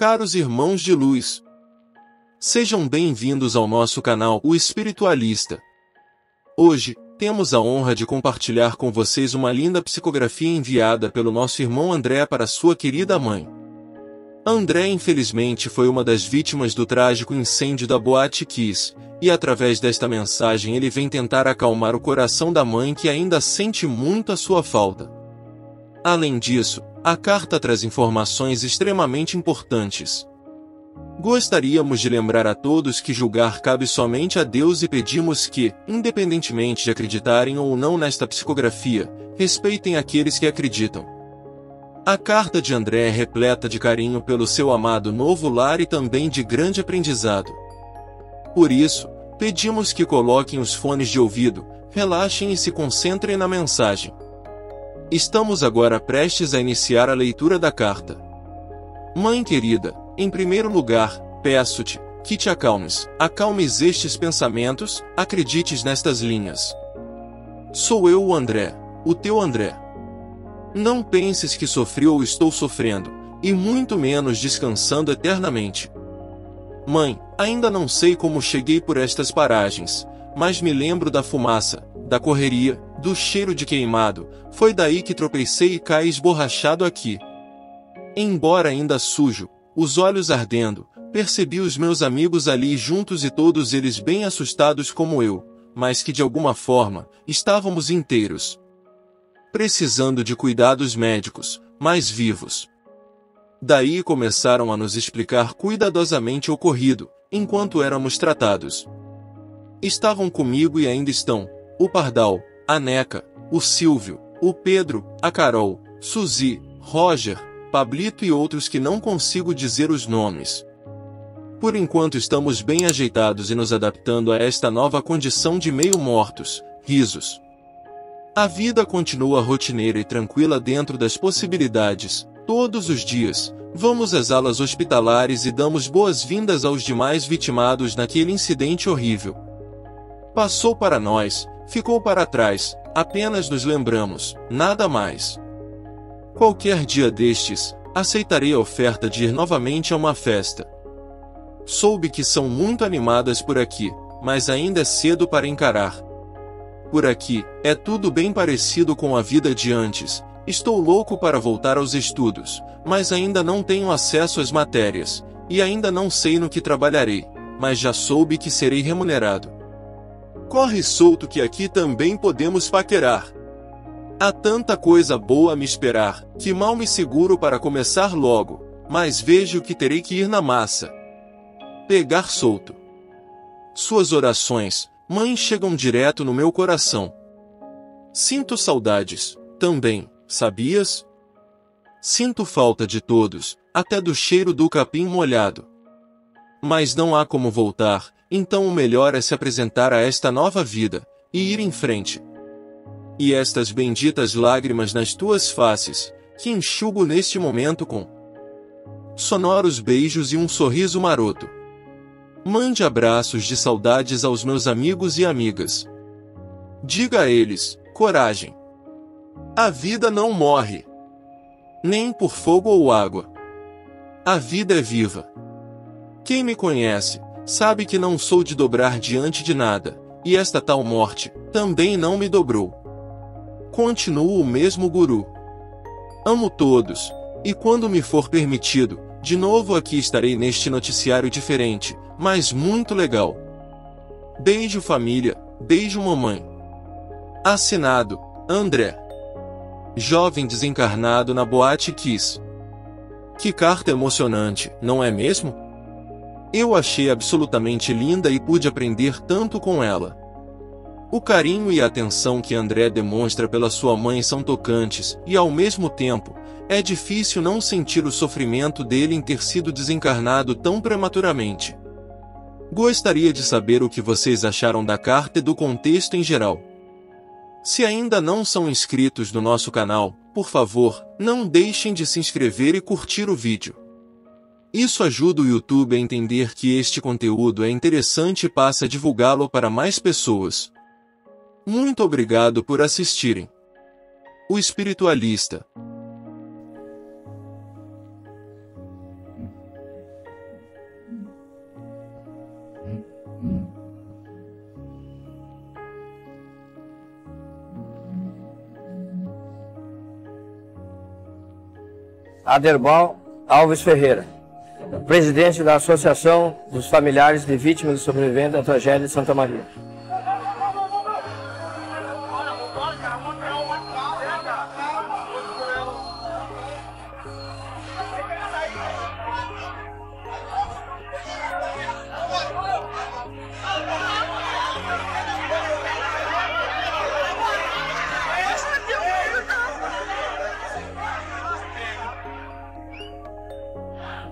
caros irmãos de luz. Sejam bem-vindos ao nosso canal O Espiritualista. Hoje, temos a honra de compartilhar com vocês uma linda psicografia enviada pelo nosso irmão André para sua querida mãe. André infelizmente foi uma das vítimas do trágico incêndio da Boate Kiss, e através desta mensagem ele vem tentar acalmar o coração da mãe que ainda sente muito a sua falta. Além disso, a carta traz informações extremamente importantes. Gostaríamos de lembrar a todos que julgar cabe somente a Deus e pedimos que, independentemente de acreditarem ou não nesta psicografia, respeitem aqueles que acreditam. A carta de André é repleta de carinho pelo seu amado novo lar e também de grande aprendizado. Por isso, pedimos que coloquem os fones de ouvido, relaxem e se concentrem na mensagem. Estamos agora prestes a iniciar a leitura da carta. Mãe querida, em primeiro lugar, peço-te que te acalmes, acalmes estes pensamentos, acredites nestas linhas. Sou eu o André, o teu André. Não penses que sofri ou estou sofrendo, e muito menos descansando eternamente. Mãe, ainda não sei como cheguei por estas paragens, mas me lembro da fumaça, da correria, do cheiro de queimado, foi daí que tropecei e caí esborrachado aqui. Embora ainda sujo, os olhos ardendo, percebi os meus amigos ali juntos e todos eles bem assustados como eu, mas que de alguma forma, estávamos inteiros precisando de cuidados médicos, mas vivos. Daí começaram a nos explicar cuidadosamente o ocorrido, enquanto éramos tratados. Estavam comigo e ainda estão, o Pardal, a Neca, o Silvio, o Pedro, a Carol, Suzy, Roger, Pablito e outros que não consigo dizer os nomes. Por enquanto estamos bem ajeitados e nos adaptando a esta nova condição de meio mortos, risos. A vida continua rotineira e tranquila dentro das possibilidades. Todos os dias, vamos às alas hospitalares e damos boas-vindas aos demais vitimados naquele incidente horrível. Passou para nós, ficou para trás, apenas nos lembramos, nada mais. Qualquer dia destes, aceitarei a oferta de ir novamente a uma festa. Soube que são muito animadas por aqui, mas ainda é cedo para encarar. Por aqui, é tudo bem parecido com a vida de antes. Estou louco para voltar aos estudos, mas ainda não tenho acesso às matérias, e ainda não sei no que trabalharei, mas já soube que serei remunerado. Corre solto que aqui também podemos paquerar. Há tanta coisa boa a me esperar, que mal me seguro para começar logo, mas vejo que terei que ir na massa. Pegar solto. Suas orações, Mãe chegam direto no meu coração. Sinto saudades, também, sabias? Sinto falta de todos, até do cheiro do capim molhado. Mas não há como voltar, então o melhor é se apresentar a esta nova vida, e ir em frente. E estas benditas lágrimas nas tuas faces, que enxugo neste momento com sonoros beijos e um sorriso maroto. Mande abraços de saudades aos meus amigos e amigas. Diga a eles: coragem. A vida não morre. Nem por fogo ou água. A vida é viva. Quem me conhece, sabe que não sou de dobrar diante de nada, e esta tal morte também não me dobrou. Continuo o mesmo guru. Amo todos, e quando me for permitido, de novo aqui estarei neste noticiário diferente, mas muito legal. Beijo família, beijo mamãe. Assinado, André. Jovem desencarnado na Boate Kiss. Que carta emocionante, não é mesmo? Eu achei absolutamente linda e pude aprender tanto com ela. O carinho e a atenção que André demonstra pela sua mãe são tocantes, e ao mesmo tempo, é difícil não sentir o sofrimento dele em ter sido desencarnado tão prematuramente. Gostaria de saber o que vocês acharam da carta e do contexto em geral. Se ainda não são inscritos no nosso canal, por favor, não deixem de se inscrever e curtir o vídeo. Isso ajuda o YouTube a entender que este conteúdo é interessante e passa a divulgá-lo para mais pessoas. Muito obrigado por assistirem. O Espiritualista Aderbal Alves Ferreira presidente da Associação dos Familiares de Vítimas e Sobreviventes da Tragédia de Santa Maria.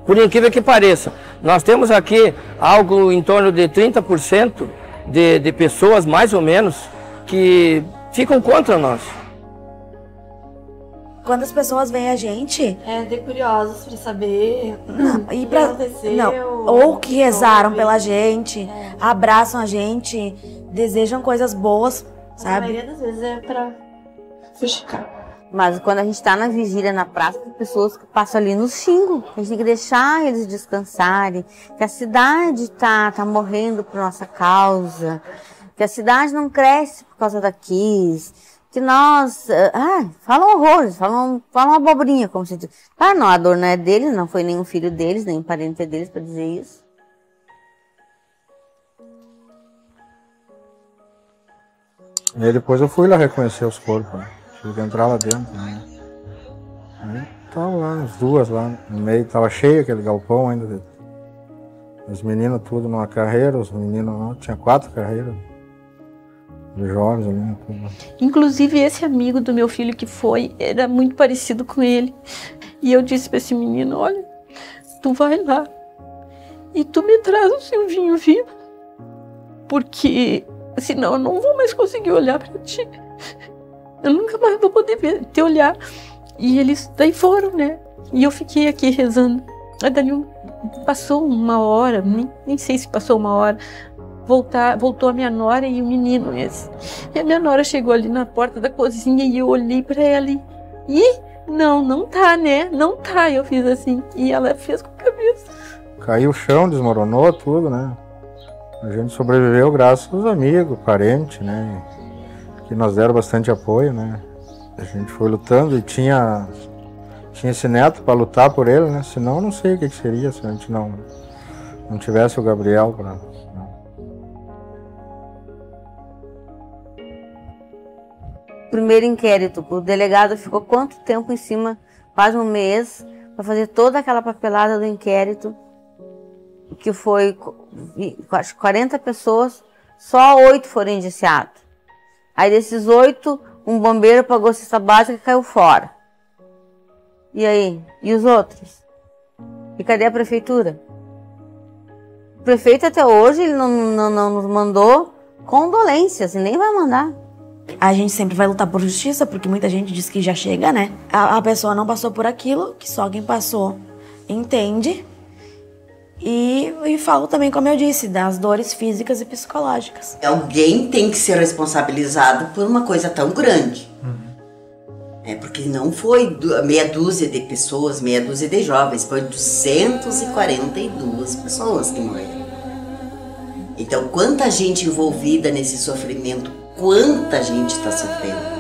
Por incrível que pareça, nós temos aqui algo em torno de 30% de, de pessoas, mais ou menos, que ficam contra nós. Quando as pessoas veem a gente. É, de curiosos para saber. Não, e pra, não, ou que rezaram pela gente, é. abraçam a gente, desejam coisas boas, sabe? A maioria das vezes é para fuxicar. Mas quando a gente está na vigília na praça, tem pessoas que passam ali no xingo. A gente tem que deixar eles descansarem. Que a cidade está tá morrendo por nossa causa. Que a cidade não cresce por causa da Kiss. Que nós. Ah, falam horrores, falam, falam abobrinha, como se diz. Ah, não, a dor não é deles, não foi nenhum filho deles, nem parente deles para dizer isso. E aí depois eu fui lá reconhecer os corpos. Né? Tive entrar lá dentro, né? Aí tava lá, as duas lá no meio, tava cheio aquele galpão ainda. Os meninos tudo numa carreira, os meninos tinha quatro carreiras. Os jovens ali, né, tudo. Inclusive esse amigo do meu filho que foi, era muito parecido com ele. E eu disse para esse menino, olha, tu vai lá e tu me traz o Silvinho vivo. Porque senão eu não vou mais conseguir olhar para ti. Eu nunca mais vou poder ver, te olhar. E eles daí foram, né? E eu fiquei aqui rezando. Aí daí passou uma hora, nem, nem sei se passou uma hora. Voltar, voltou a minha nora e o menino esse. E a minha nora chegou ali na porta da cozinha e eu olhei para ela e. Não, não tá, né? Não tá. Eu fiz assim. E ela fez com a cabeça. Caiu o chão, desmoronou tudo, né? A gente sobreviveu graças aos amigos, parentes, né? Que nos deram bastante apoio, né? A gente foi lutando e tinha tinha esse neto para lutar por ele, né? Senão não sei o que, que seria se a gente não não tivesse o Gabriel para Primeiro inquérito, o delegado ficou quanto tempo em cima? Quase um mês para fazer toda aquela papelada do inquérito, que foi acho 40 pessoas, só oito foram indiciados. Aí desses oito, um bombeiro pagou cesta básica e caiu fora. E aí? E os outros? E cadê a prefeitura? O prefeito até hoje ele não, não, não nos mandou condolências e nem vai mandar. A gente sempre vai lutar por justiça, porque muita gente diz que já chega, né? A, a pessoa não passou por aquilo, que só quem passou entende. E, e falo também, como eu disse, das dores físicas e psicológicas. Alguém tem que ser responsabilizado por uma coisa tão grande. Uhum. É porque não foi meia dúzia de pessoas, meia dúzia de jovens, foi 242 pessoas que morreram. Então, quanta gente envolvida nesse sofrimento, quanta gente está sofrendo.